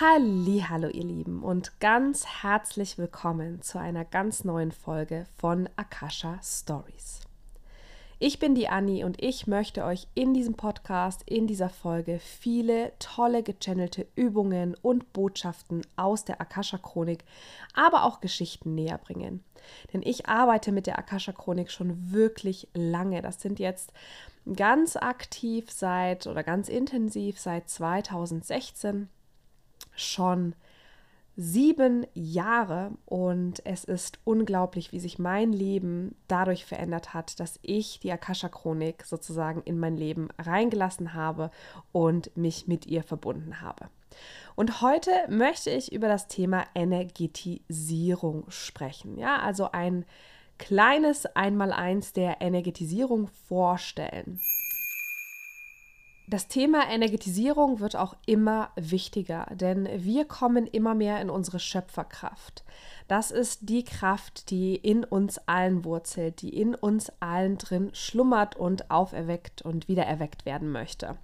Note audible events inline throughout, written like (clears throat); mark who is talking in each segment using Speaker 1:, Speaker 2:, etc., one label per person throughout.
Speaker 1: Hallo ihr Lieben und ganz herzlich willkommen zu einer ganz neuen Folge von Akasha Stories. Ich bin die Anni und ich möchte euch in diesem Podcast, in dieser Folge viele tolle gechannelte Übungen und Botschaften aus der Akasha Chronik, aber auch Geschichten näher bringen. Denn ich arbeite mit der Akasha Chronik schon wirklich lange. Das sind jetzt ganz aktiv seit oder ganz intensiv seit 2016 schon sieben Jahre und es ist unglaublich, wie sich mein Leben dadurch verändert hat, dass ich die Akasha-Chronik sozusagen in mein Leben reingelassen habe und mich mit ihr verbunden habe. Und heute möchte ich über das Thema Energetisierung sprechen. Ja, also ein kleines Einmaleins der Energetisierung vorstellen. Das Thema Energetisierung wird auch immer wichtiger, denn wir kommen immer mehr in unsere Schöpferkraft. Das ist die Kraft, die in uns allen wurzelt, die in uns allen drin schlummert und auferweckt und wiedererweckt werden möchte.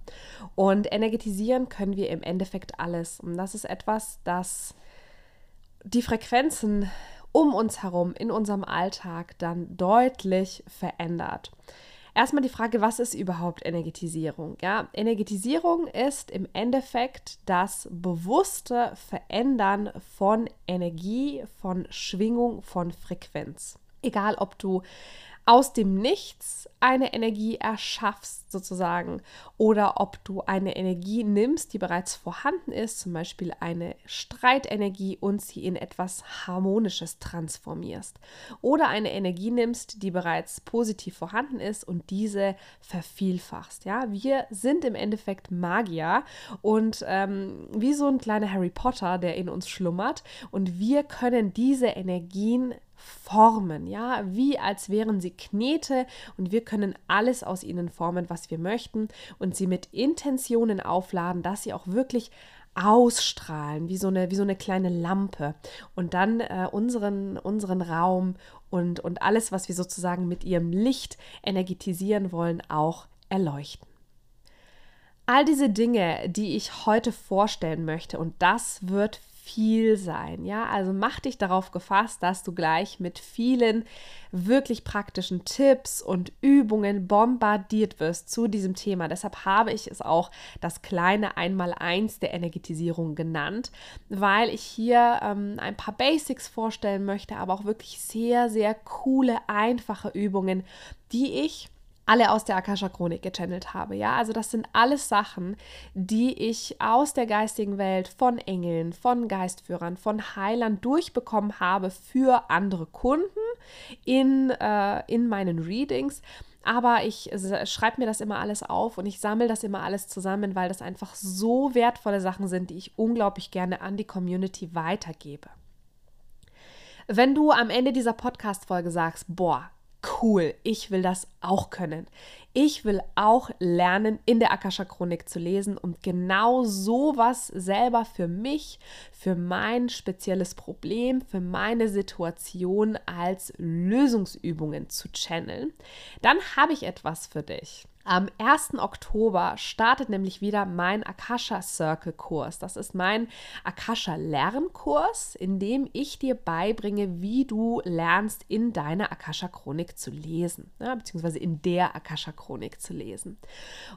Speaker 1: Und energetisieren können wir im Endeffekt alles. Und das ist etwas, das die Frequenzen um uns herum in unserem Alltag dann deutlich verändert. Erstmal die Frage, was ist überhaupt Energetisierung? Ja, Energetisierung ist im Endeffekt das bewusste Verändern von Energie, von Schwingung, von Frequenz. Egal, ob du aus dem Nichts eine Energie erschaffst, sozusagen, oder ob du eine Energie nimmst, die bereits vorhanden ist, zum Beispiel eine Streitenergie, und sie in etwas Harmonisches transformierst. Oder eine Energie nimmst, die bereits positiv vorhanden ist und diese vervielfachst. Ja, wir sind im Endeffekt Magier und ähm, wie so ein kleiner Harry Potter, der in uns schlummert, und wir können diese Energien formen, ja, wie als wären sie Knete und wir können alles aus ihnen formen, was wir möchten und sie mit Intentionen aufladen, dass sie auch wirklich ausstrahlen, wie so eine, wie so eine kleine Lampe und dann äh, unseren, unseren Raum und, und alles, was wir sozusagen mit ihrem Licht energetisieren wollen, auch erleuchten. All diese Dinge, die ich heute vorstellen möchte, und das wird viel sein. Ja, also mach dich darauf gefasst, dass du gleich mit vielen wirklich praktischen Tipps und Übungen bombardiert wirst zu diesem Thema. Deshalb habe ich es auch das kleine Einmaleins der Energetisierung genannt, weil ich hier ähm, ein paar Basics vorstellen möchte, aber auch wirklich sehr, sehr coole, einfache Übungen, die ich alle aus der Akasha Chronik gechannelt habe. Ja, also das sind alles Sachen, die ich aus der geistigen Welt von Engeln, von Geistführern, von Heilern durchbekommen habe für andere Kunden in, äh, in meinen Readings. Aber ich schreibe mir das immer alles auf und ich sammle das immer alles zusammen, weil das einfach so wertvolle Sachen sind, die ich unglaublich gerne an die Community weitergebe. Wenn du am Ende dieser Podcast-Folge sagst, boah, cool, ich will das auch können. Ich will auch lernen, in der Akasha Chronik zu lesen und genau sowas selber für mich, für mein spezielles Problem, für meine Situation als Lösungsübungen zu channeln. Dann habe ich etwas für dich. Am 1. Oktober startet nämlich wieder mein Akasha Circle Kurs. Das ist mein Akasha Lernkurs, in dem ich dir beibringe, wie du lernst, in deiner Akasha Chronik zu lesen, ja, beziehungsweise in der Akasha Chronik zu lesen.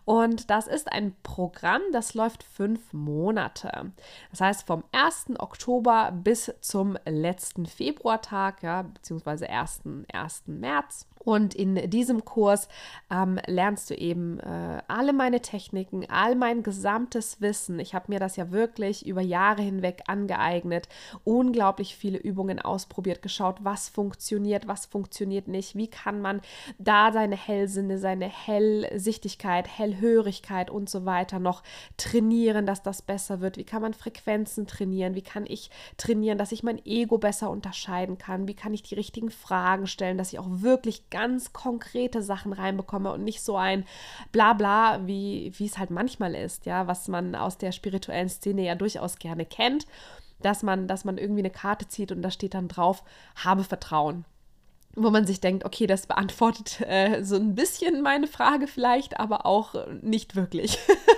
Speaker 1: Und das ist ein Programm, das läuft fünf Monate. Das heißt, vom 1. Oktober bis zum letzten Februartag, ja, beziehungsweise 1. 1. März. Und in diesem Kurs ähm, lernst du eben äh, alle meine Techniken, all mein gesamtes Wissen. Ich habe mir das ja wirklich über Jahre hinweg angeeignet, unglaublich viele Übungen ausprobiert, geschaut, was funktioniert, was funktioniert nicht, wie kann man da seine Hellsinne, seine Hellsichtigkeit, Hellhörigkeit und so weiter noch trainieren, dass das besser wird, wie kann man Frequenzen trainieren, wie kann ich trainieren, dass ich mein Ego besser unterscheiden kann, wie kann ich die richtigen Fragen stellen, dass ich auch wirklich ganz konkrete Sachen reinbekomme und nicht so ein Blabla, wie, wie es halt manchmal ist, ja, was man aus der spirituellen Szene ja durchaus gerne kennt, dass man, dass man irgendwie eine Karte zieht und da steht dann drauf, habe Vertrauen wo man sich denkt, okay, das beantwortet äh, so ein bisschen meine Frage vielleicht, aber auch nicht wirklich. (laughs)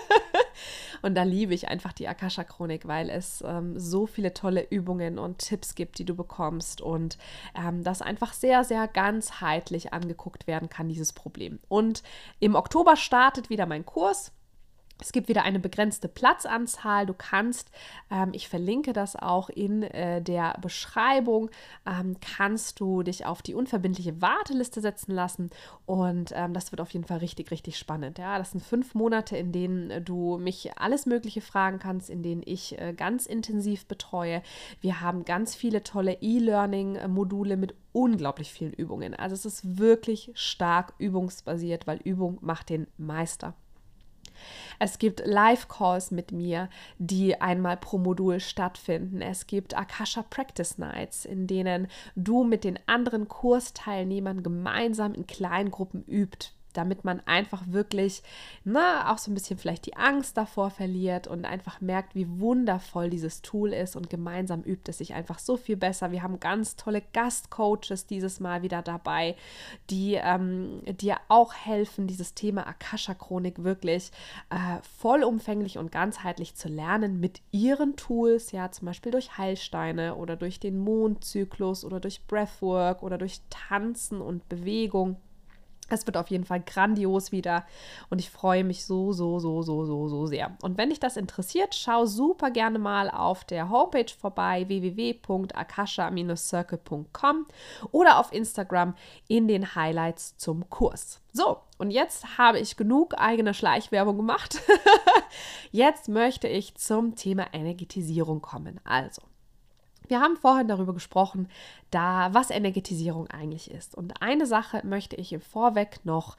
Speaker 1: Und da liebe ich einfach die Akasha-Chronik, weil es ähm, so viele tolle Übungen und Tipps gibt, die du bekommst und ähm, das einfach sehr, sehr ganzheitlich angeguckt werden kann, dieses Problem. Und im Oktober startet wieder mein Kurs. Es gibt wieder eine begrenzte Platzanzahl. Du kannst, ähm, ich verlinke das auch in äh, der Beschreibung, ähm, kannst du dich auf die unverbindliche Warteliste setzen lassen. Und ähm, das wird auf jeden Fall richtig, richtig spannend. Ja, das sind fünf Monate, in denen äh, du mich alles Mögliche fragen kannst, in denen ich äh, ganz intensiv betreue. Wir haben ganz viele tolle E-Learning-Module mit unglaublich vielen Übungen. Also es ist wirklich stark übungsbasiert, weil Übung macht den Meister. Es gibt Live-Calls mit mir, die einmal pro Modul stattfinden. Es gibt Akasha Practice Nights, in denen du mit den anderen Kursteilnehmern gemeinsam in Kleingruppen übt, damit man einfach wirklich na, ne, auch so ein bisschen vielleicht die Angst davor verliert und einfach merkt, wie wundervoll dieses Tool ist und gemeinsam übt es sich einfach so viel besser. Wir haben ganz tolle Gastcoaches dieses Mal wieder dabei, die ähm, dir auch helfen, dieses Thema Akasha-Chronik wirklich äh, vollumfänglich und ganzheitlich zu lernen mit ihren Tools, ja, zum Beispiel durch Heilsteine oder durch den Mondzyklus oder durch Breathwork oder durch Tanzen und Bewegung. Es wird auf jeden Fall grandios wieder und ich freue mich so, so, so, so, so, so sehr. Und wenn dich das interessiert, schau super gerne mal auf der Homepage vorbei www.akasha-circle.com oder auf Instagram in den Highlights zum Kurs. So, und jetzt habe ich genug eigene Schleichwerbung gemacht. (laughs) jetzt möchte ich zum Thema Energetisierung kommen. Also, wir haben vorhin darüber gesprochen, da was Energetisierung eigentlich ist. Und eine Sache möchte ich im Vorweg noch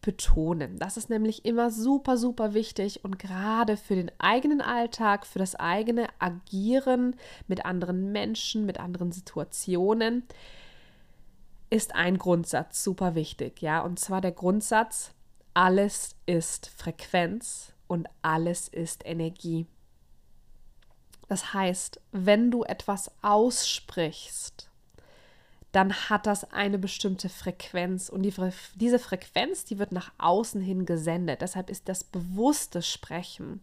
Speaker 1: betonen. Das ist nämlich immer super, super wichtig und gerade für den eigenen Alltag, für das eigene Agieren mit anderen Menschen, mit anderen Situationen ist ein Grundsatz super wichtig, ja, und zwar der Grundsatz, alles ist Frequenz und alles ist Energie. Das heißt, wenn du etwas aussprichst, dann hat das eine bestimmte Frequenz und die, diese Frequenz, die wird nach außen hin gesendet. Deshalb ist das bewusste Sprechen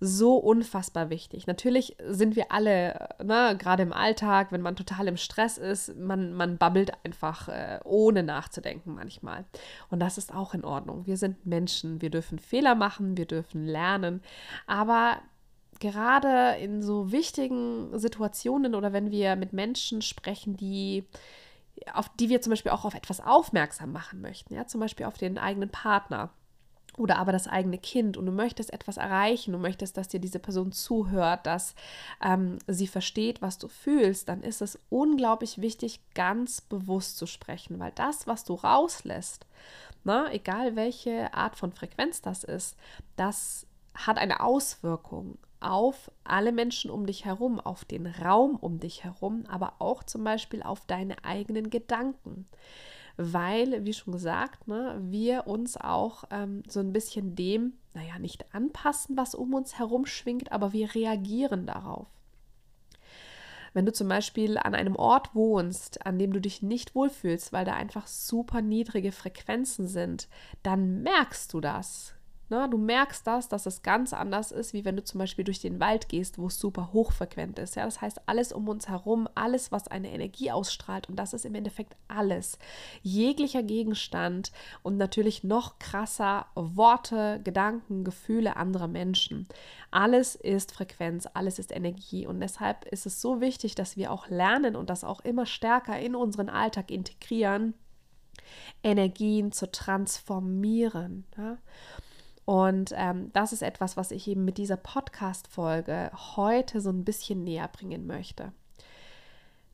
Speaker 1: so unfassbar wichtig. Natürlich sind wir alle, ne, gerade im Alltag, wenn man total im Stress ist, man, man babbelt einfach äh, ohne nachzudenken manchmal. Und das ist auch in Ordnung. Wir sind Menschen, wir dürfen Fehler machen, wir dürfen lernen, aber gerade in so wichtigen Situationen oder wenn wir mit Menschen sprechen, die auf die wir zum Beispiel auch auf etwas aufmerksam machen möchten, ja, zum Beispiel auf den eigenen Partner oder aber das eigene Kind und du möchtest etwas erreichen, du möchtest, dass dir diese Person zuhört, dass ähm, sie versteht, was du fühlst, dann ist es unglaublich wichtig, ganz bewusst zu sprechen, weil das, was du rauslässt, na, ne, egal welche Art von Frequenz das ist, das hat eine Auswirkung auf alle Menschen um dich herum, auf den Raum um dich herum, aber auch zum Beispiel auf deine eigenen Gedanken. Weil, wie schon gesagt, ne, wir uns auch ähm, so ein bisschen dem, naja, nicht anpassen, was um uns herum schwingt, aber wir reagieren darauf. Wenn du zum Beispiel an einem Ort wohnst, an dem du dich nicht wohlfühlst, weil da einfach super niedrige Frequenzen sind, dann merkst du das. Na, du merkst das, dass es ganz anders ist, wie wenn du zum Beispiel durch den Wald gehst, wo es super hochfrequent ist. Ja, das heißt, alles um uns herum, alles, was eine Energie ausstrahlt, und das ist im Endeffekt alles. Jeglicher Gegenstand und natürlich noch krasser Worte, Gedanken, Gefühle anderer Menschen. Alles ist Frequenz, alles ist Energie. Und deshalb ist es so wichtig, dass wir auch lernen und das auch immer stärker in unseren Alltag integrieren, Energien zu transformieren. Ja? Und ähm, das ist etwas, was ich eben mit dieser Podcast-Folge heute so ein bisschen näher bringen möchte.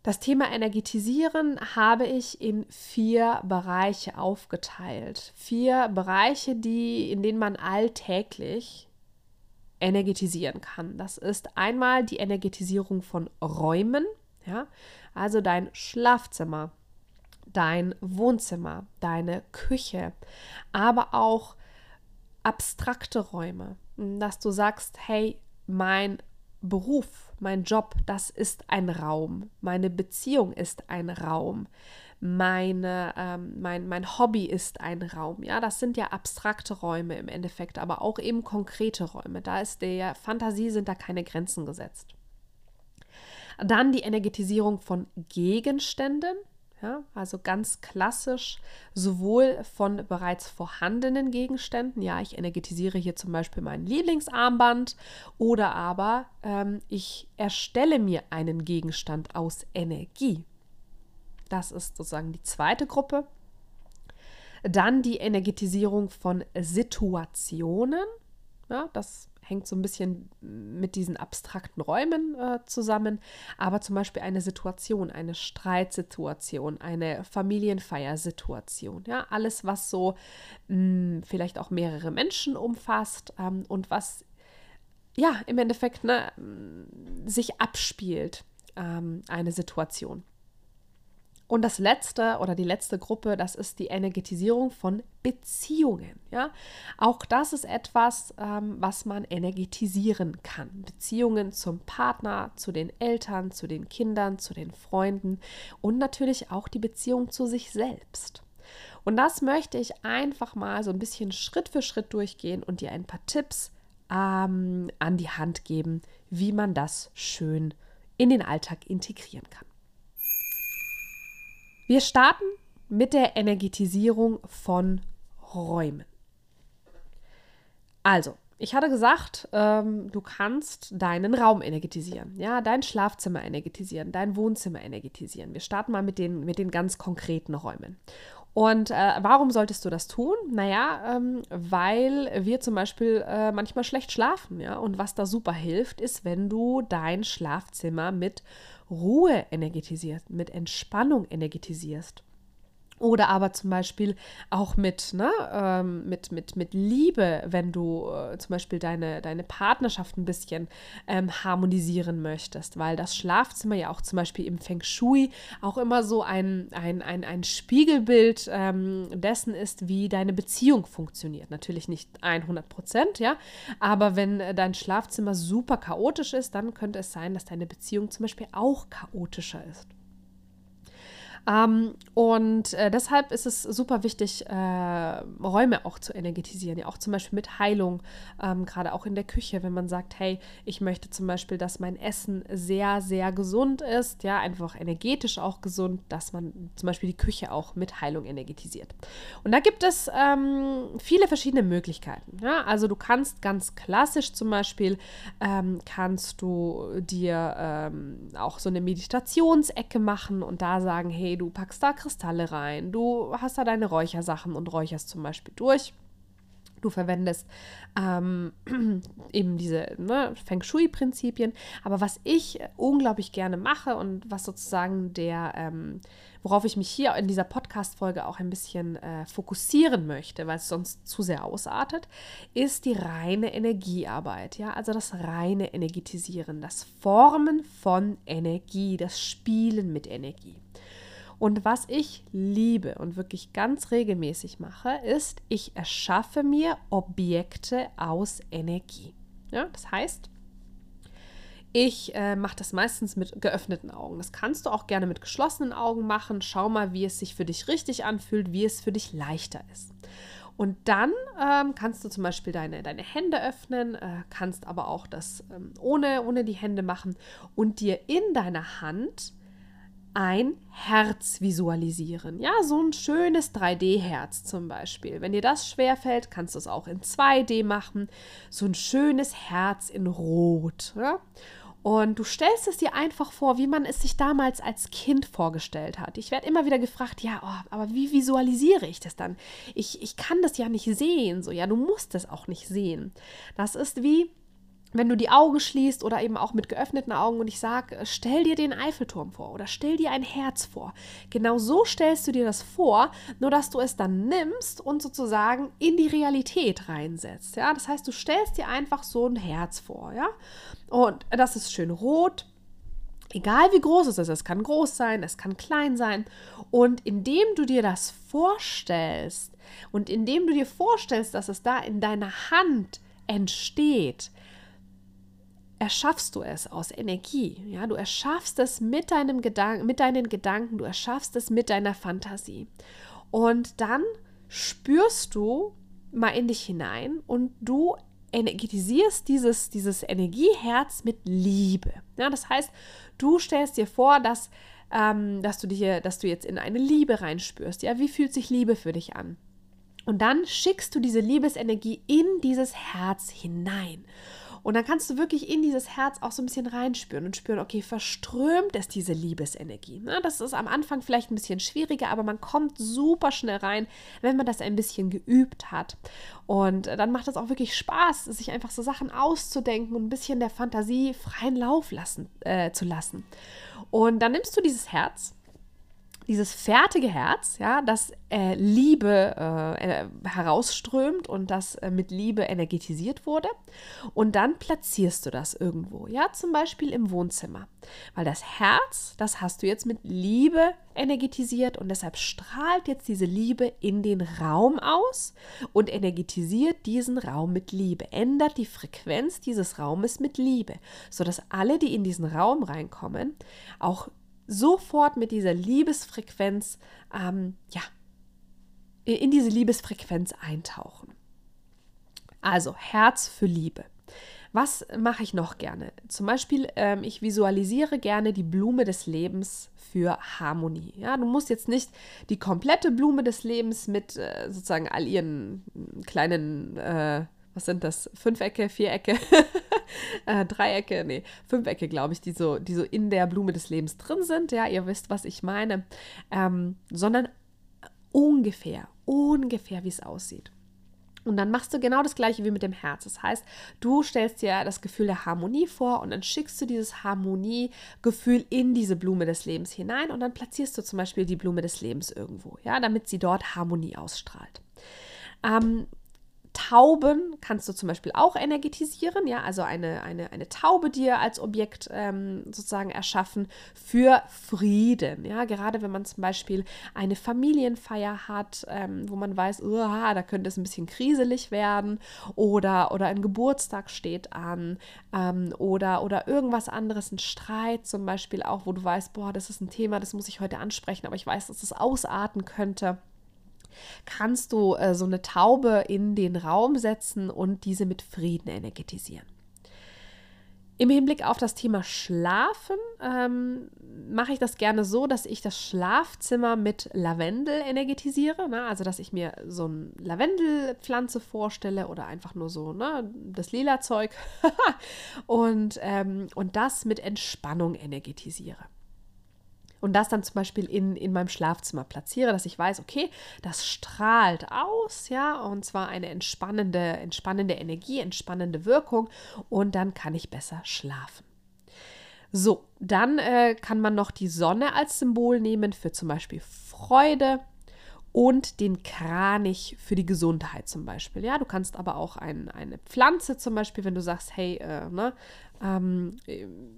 Speaker 1: Das Thema Energetisieren habe ich in vier Bereiche aufgeteilt. Vier Bereiche, die, in denen man alltäglich energetisieren kann. Das ist einmal die Energetisierung von Räumen, ja, also dein Schlafzimmer, dein Wohnzimmer, deine Küche, aber auch abstrakte Räume, dass du sagst, hey, mein Beruf, mein Job, das ist ein Raum. Meine Beziehung ist ein Raum. Meine, ähm, mein, mein Hobby ist ein Raum. Ja, das sind ja abstrakte Räume im Endeffekt, aber auch eben konkrete Räume. Da ist der Fantasie sind da keine Grenzen gesetzt. Dann die Energetisierung von Gegenständen. Ja, also ganz klassisch sowohl von bereits vorhandenen Gegenständen, ja, ich energetisiere hier zum Beispiel mein Lieblingsarmband oder aber ähm, ich erstelle mir einen Gegenstand aus Energie. Das ist sozusagen die zweite Gruppe. Dann die Energetisierung von Situationen. Ja, das hängt so ein bisschen mit diesen abstrakten Räumen äh, zusammen, aber zum Beispiel eine Situation, eine Streitsituation, eine Familienfeiersituation, ja, alles, was so mh, hm, vielleicht auch mehrere Menschen umfasst ähm, und was ja im Endeffekt ne, sich abspielt, ähm, eine Situation. Und das letzte oder die letzte Gruppe, das ist die Energetisierung von Beziehungen. Ja, auch das ist etwas, ähm, was man energetisieren kann. Beziehungen zum Partner, zu den Eltern, zu den Kindern, zu den Freunden und natürlich auch die Beziehung zu sich selbst. Und das möchte ich einfach mal so ein bisschen Schritt für Schritt durchgehen und dir ein paar Tipps ähm, an die Hand geben, wie man das schön in den Alltag integrieren kann. Wir starten mit der Energetisierung von Räumen. Also, ich hatte gesagt, ähm, du kannst deinen Raum energetisieren, ja, dein Schlafzimmer energetisieren, dein Wohnzimmer energetisieren. Wir starten mal mit den, mit den ganz konkreten Räumen. Und äh, warum solltest du das tun? Naja, ähm, weil wir zum Beispiel äh, manchmal schlecht schlafen, ja. Und was da super hilft, ist, wenn du dein Schlafzimmer mit Ruhe energetisierst, mit Entspannung energetisierst. Oder aber zum Beispiel auch mit, ne, ähm, mit, mit, mit Liebe, wenn du äh, zum Beispiel deine, deine Partnerschaft ein bisschen ähm, harmonisieren möchtest, weil das Schlafzimmer ja auch zum Beispiel im Feng Shui auch immer so ein, ein, ein, ein Spiegelbild ähm, dessen ist, wie deine Beziehung funktioniert. Natürlich nicht 100 Prozent, ja, aber wenn dein Schlafzimmer super chaotisch ist, dann könnte es sein, dass deine Beziehung zum Beispiel auch chaotischer ist. Ähm, und äh, deshalb ist es super wichtig, äh, Räume auch zu energetisieren. Ja, auch zum Beispiel mit Heilung, ähm, gerade auch in der Küche, wenn man sagt, hey, ich möchte zum Beispiel, dass mein Essen sehr, sehr gesund ist, ja, einfach energetisch auch gesund, dass man zum Beispiel die Küche auch mit Heilung energetisiert. Und da gibt es ähm, viele verschiedene Möglichkeiten. Ja? Also du kannst ganz klassisch zum Beispiel, ähm, kannst du dir ähm, auch so eine Meditationsecke machen und da sagen, hey, du packst da Kristalle rein, du hast da deine Räuchersachen und räucherst zum Beispiel durch. Du verwendest ähm, (clears throat) eben diese ne, Feng Shui-Prinzipien. Aber was ich unglaublich gerne mache und was sozusagen der, ähm, worauf ich mich hier in dieser Podcast-Folge auch ein bisschen äh, fokussieren möchte, weil es sonst zu sehr ausartet, ist die reine Energiearbeit. Ja, also das reine Energetisieren, das Formen von Energie, das Spielen mit Energie. Und was ich liebe und wirklich ganz regelmäßig mache, ist, ich erschaffe mir Objekte aus Energie. Ja, das heißt, ich äh, mache das meistens mit geöffneten Augen. Das kannst du auch gerne mit geschlossenen Augen machen. Schau mal, wie es sich für dich richtig anfühlt, wie es für dich leichter ist. Und dann ähm, kannst du zum Beispiel deine, deine Hände öffnen, äh, kannst aber auch das ähm, ohne, ohne die Hände machen und dir in deiner Hand ein Herz visualisieren. Ja, so ein schönes 3D-Herz zum Beispiel. Wenn dir das schwerfällt, kannst du es auch in 2D machen. So ein schönes Herz in Rot. Ja? Und du stellst es dir einfach vor, wie man es sich damals als Kind vorgestellt hat. Ich werde immer wieder gefragt, ja, oh, aber wie visualisiere ich das dann? Ich, ich kann das ja nicht sehen. So, ja, du musst es auch nicht sehen. Das ist wie, wenn du die Augen schließt oder eben auch mit geöffneten Augen und ich sage, äh, stell dir den Eiffelturm vor oder stell dir ein Herz vor. Genau so stellst du dir das vor, nur dass du es dann nimmst und sozusagen in die Realität reinsetzt. Ja, das heißt, du stellst dir einfach so ein Herz vor, ja, und das ist schön rot. Egal wie groß es ist, es kann groß sein, es kann klein sein. Und indem du dir das vorstellst und indem du dir vorstellst, dass es da in deiner Hand entsteht, erschaffst du es aus Energie. Ja, du erschaffst es mit deinem Gedanken, mit deinen Gedanken, du erschaffst es mit deiner Fantasie. Und dann spürst du mal in dich hinein und du energetisierst dieses, dieses Energieherz mit Liebe. Ja, das heißt, du stellst dir vor, dass, ähm, dass, du dir, dass du jetzt in eine Liebe reinspürst. Ja, wie fühlt sich Liebe für dich an? Und dann schickst du diese Liebesenergie in dieses Herz hinein. Und dann kannst du wirklich in dieses Herz auch so ein bisschen reinspüren und spüren, okay, verströmt es diese Liebesenergie. Na, das ist am Anfang vielleicht ein bisschen schwieriger, aber man kommt super schnell rein, wenn man das ein bisschen geübt hat. Und dann macht es auch wirklich Spaß, sich einfach so Sachen auszudenken und ein bisschen der Fantasie freien Lauf lassen, äh, zu lassen. Und dann nimmst du dieses Herz dieses fertige Herz, ja, das äh, Liebe äh, herausströmt und das äh, mit Liebe energetisiert wurde. Und dann platzierst du das irgendwo, ja, zum Beispiel im Wohnzimmer. Weil das Herz, das hast du jetzt mit Liebe energetisiert und deshalb strahlt jetzt diese Liebe in den Raum aus und energetisiert diesen Raum mit Liebe, ändert die Frequenz dieses Raumes mit Liebe, sodass alle, die in diesen Raum reinkommen, auch sofort mit dieser Liebesfrequenz, ähm, ja, in diese Liebesfrequenz eintauchen. Also Herz für Liebe. Was mache ich noch gerne? Zum Beispiel, ähm, ich visualisiere gerne die Blume des Lebens für Harmonie. Ja, du musst jetzt nicht die komplette Blume des Lebens mit äh, sozusagen all ihren kleinen äh, was sind das? Fünfecke, Vierecke, (laughs) äh, Dreiecke, nee, Fünfecke, glaube ich, die so, die so in der Blume des Lebens drin sind. Ja, ihr wisst, was ich meine. Ähm, sondern ungefähr, ungefähr, wie es aussieht. Und dann machst du genau das gleiche wie mit dem Herz. Das heißt, du stellst dir das Gefühl der Harmonie vor und dann schickst du dieses Harmoniegefühl in diese Blume des Lebens hinein und dann platzierst du zum Beispiel die Blume des Lebens irgendwo, ja, damit sie dort Harmonie ausstrahlt. Ähm, Tauben kannst du zum Beispiel auch energetisieren, ja, also eine, eine, eine Taube dir als Objekt ähm, sozusagen erschaffen für Frieden, ja, gerade wenn man zum Beispiel eine Familienfeier hat, ähm, wo man weiß, da könnte es ein bisschen kriselig werden oder, oder ein Geburtstag steht an ähm, oder, oder irgendwas anderes, ein Streit zum Beispiel auch, wo du weißt, boah, das ist ein Thema, das muss ich heute ansprechen, aber ich weiß, dass es ausarten könnte kannst du äh, so eine Taube in den Raum setzen und diese mit Frieden energetisieren. Im Hinblick auf das Thema Schlafen ähm, mache ich das gerne so, dass ich das Schlafzimmer mit Lavendel energetisiere. Ne? Also, dass ich mir so eine Lavendelpflanze vorstelle oder einfach nur so ne, das lila Zeug (laughs) und, ähm, und das mit Entspannung energetisiere und das dann zum Beispiel in, in meinem Schlafzimmer platziere, dass ich weiß, okay, das strahlt aus, ja, und zwar eine entspannende, entspannende Energie, entspannende Wirkung und dann kann ich besser schlafen. So, dann äh, kann man noch die Sonne als Symbol nehmen für zum Beispiel Freude, und den Kranich für die Gesundheit zum Beispiel. Ja, du kannst aber auch ein, eine Pflanze zum Beispiel, wenn du sagst, hey, äh, ne, ähm,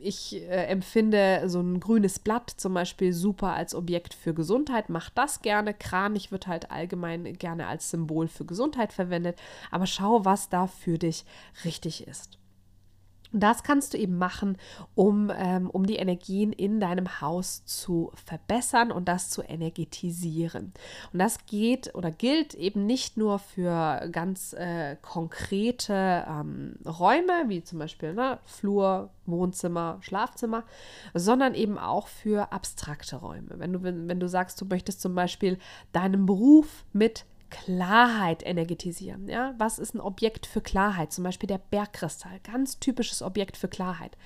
Speaker 1: ich äh, empfinde so ein grünes Blatt zum Beispiel super als Objekt für Gesundheit, mach das gerne. Kranich wird halt allgemein gerne als Symbol für Gesundheit verwendet, aber schau, was da für dich richtig ist. Und das kannst du eben machen, um, ähm, um die Energien in deinem Haus zu verbessern und das zu energetisieren. Und das geht oder gilt eben nicht nur für ganz äh, konkrete ähm, Räume, wie zum Beispiel ne, Flur, Wohnzimmer, Schlafzimmer, sondern eben auch für abstrakte Räume. Wenn du, wenn, du sagst, du möchtest zum Beispiel deinen Beruf mit Klarheit energetisieren. Ja? Was ist ein Objekt für Klarheit? Zum Beispiel der Bergkristall, ganz typisches Objekt für Klarheit.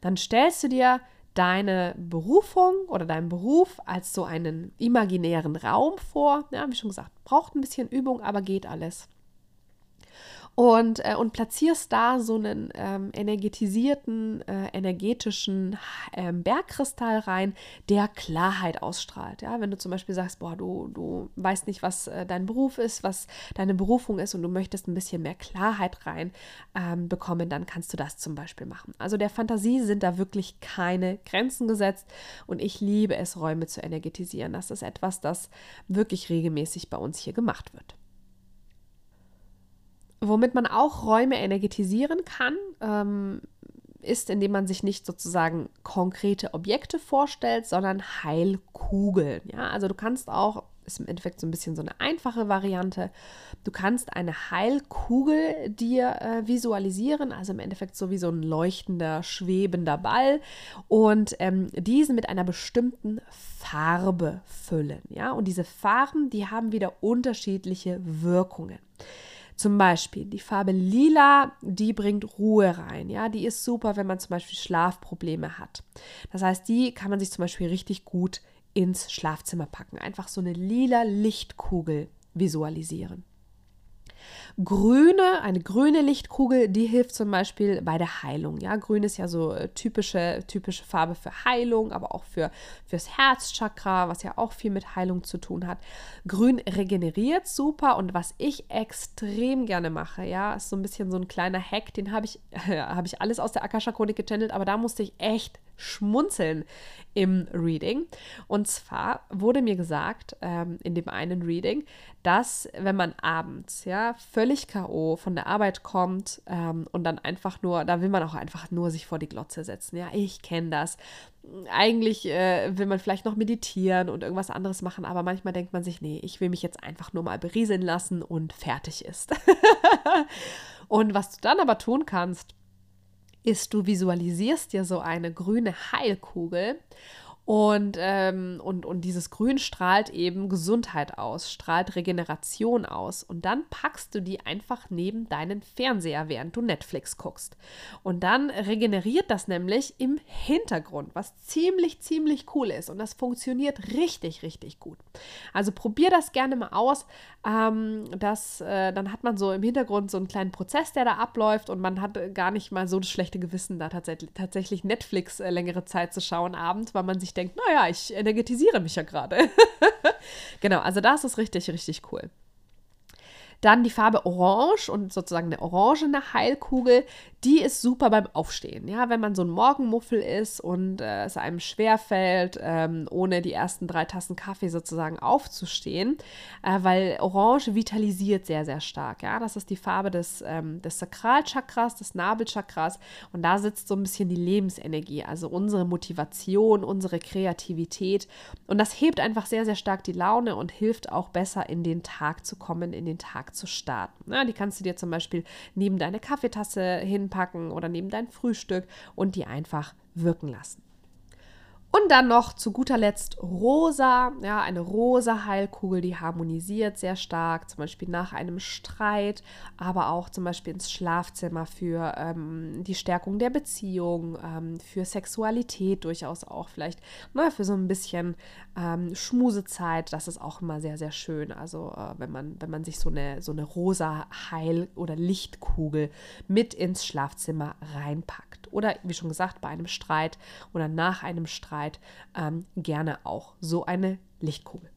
Speaker 1: Dann stellst du dir deine Berufung oder deinen Beruf als so einen imaginären Raum vor. Ja, wie schon gesagt, braucht ein bisschen Übung, aber geht alles und, äh, und platzierst da so einen ähm, energetisierten, äh, energetischen ähm, Bergkristall rein, der Klarheit ausstrahlt. Ja, wenn du zum Beispiel sagst, boah, du, du weißt nicht, was äh, dein Beruf ist, was deine Berufung ist und du möchtest ein bisschen mehr Klarheit rein ähm, bekommen, dann kannst du das zum Beispiel machen. Also der Fantasie sind da wirklich keine Grenzen gesetzt und ich liebe es, Räume zu energetisieren. Das ist etwas, das wirklich regelmäßig bei uns hier gemacht wird. Womit man auch Räume energetisieren kann, ähm, ist, indem man sich nicht sozusagen konkrete Objekte vorstellt, sondern Heilkugeln. Ja, also du kannst auch ist im Endeffekt so ein bisschen so eine einfache Variante. Du kannst eine Heilkugel dir äh, visualisieren, also im Endeffekt so wie so ein leuchtender, schwebender Ball und ähm, diesen mit einer bestimmten Farbe füllen. Ja, und diese Farben, die haben wieder unterschiedliche Wirkungen. Zum Beispiel die Farbe Lila, die bringt Ruhe rein. Ja, die ist super, wenn man zum Beispiel Schlafprobleme hat. Das heißt, die kann man sich zum Beispiel richtig gut ins Schlafzimmer packen. Einfach so eine lila Lichtkugel visualisieren. Grüne, eine grüne Lichtkugel, die hilft zum Beispiel bei der Heilung. Ja, grün ist ja so äh, typische, typische Farbe für Heilung, aber auch für fürs Herzchakra, was ja auch viel mit Heilung zu tun hat. Grün regeneriert super und was ich extrem gerne mache, ja, ist so ein bisschen so ein kleiner Hack, den habe ich, (laughs) habe ich alles aus der Akasha Chronik gechannelt, aber da musste ich echt schmunzeln im Reading. Und zwar wurde mir gesagt ähm, in dem einen Reading, dass wenn man abends ja völlig KO von der Arbeit kommt ähm, und dann einfach nur, da will man auch einfach nur sich vor die Glotze setzen. Ja, ich kenne das. Eigentlich äh, will man vielleicht noch meditieren und irgendwas anderes machen, aber manchmal denkt man sich, nee, ich will mich jetzt einfach nur mal berieseln lassen und fertig ist. (laughs) und was du dann aber tun kannst, ist, du visualisierst dir so eine grüne Heilkugel und, ähm, und, und dieses Grün strahlt eben Gesundheit aus, strahlt Regeneration aus. Und dann packst du die einfach neben deinen Fernseher, während du Netflix guckst. Und dann regeneriert das nämlich im Hintergrund, was ziemlich, ziemlich cool ist. Und das funktioniert richtig, richtig gut. Also probier das gerne mal aus. Ähm, das, äh, dann hat man so im Hintergrund so einen kleinen Prozess, der da abläuft und man hat gar nicht mal so das schlechte Gewissen, da tatsächlich, Netflix äh, längere Zeit zu schauen abends, weil man sich denkt, naja, ich energetisiere mich ja gerade. (laughs) genau, also das ist richtig, richtig cool. Dann die Farbe Orange und sozusagen eine orangene Heilkugel, die ist super beim Aufstehen. Ja, wenn man so ein Morgenmuffel ist und äh, es einem schwerfällt, ähm, ohne die ersten drei Tassen Kaffee sozusagen aufzustehen, äh, weil Orange vitalisiert sehr, sehr stark. Ja, das ist die Farbe des, ähm, des Sakralchakras, des Nabelchakras und da sitzt so ein bisschen die Lebensenergie, also unsere Motivation, unsere Kreativität und das hebt einfach sehr, sehr stark die Laune und hilft auch besser in den Tag zu kommen, in den Tag zu starten. Ja, die kannst du dir zum Beispiel neben deine Kaffeetasse hinpacken oder neben dein Frühstück und die einfach wirken lassen. Und dann noch zu guter Letzt rosa, ja, eine rosa Heilkugel, die harmonisiert sehr stark, zum Beispiel nach einem Streit, aber auch zum Beispiel ins Schlafzimmer für ähm, die Stärkung der Beziehung, ähm, für Sexualität durchaus auch vielleicht, ne, für so ein bisschen ähm, Schmusezeit, das ist auch immer sehr, sehr schön. Also äh, wenn man, wenn man sich so eine, so eine rosa Heil- oder Lichtkugel mit ins Schlafzimmer reinpackt. Oder wie schon gesagt, bei einem Streit oder nach einem Streit Sichtbarkeit ähm, gerne auch so eine Lichtkugel.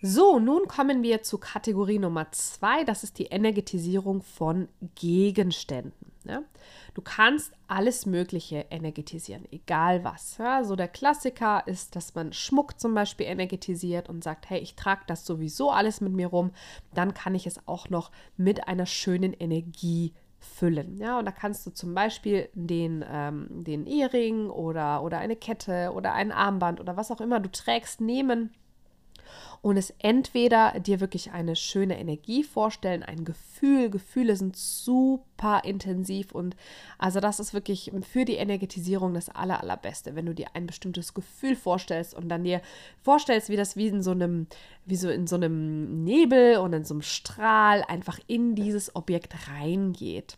Speaker 1: So, nun kommen wir zu Kategorie Nummer zwei. Das ist die Energetisierung von Gegenständen. Ja? Du kannst alles Mögliche energetisieren, egal was. Ja? So der Klassiker ist, dass man Schmuck zum Beispiel energetisiert und sagt, hey, ich trage das sowieso alles mit mir rum. Dann kann ich es auch noch mit einer schönen Energie füllen. Ja, und da kannst du zum Beispiel den, ähm, den Ehering oder, oder eine Kette oder ein Armband oder was auch immer du trägst nehmen und es entweder dir wirklich eine schöne Energie vorstellen, ein Gefühl. Gefühle sind super intensiv und also das ist wirklich für die Energetisierung das aller, allerbeste, wenn du dir ein bestimmtes Gefühl vorstellst und dann dir vorstellst, wie das wie in so einem, wie so in so einem Nebel und in so einem Strahl einfach in dieses Objekt reingeht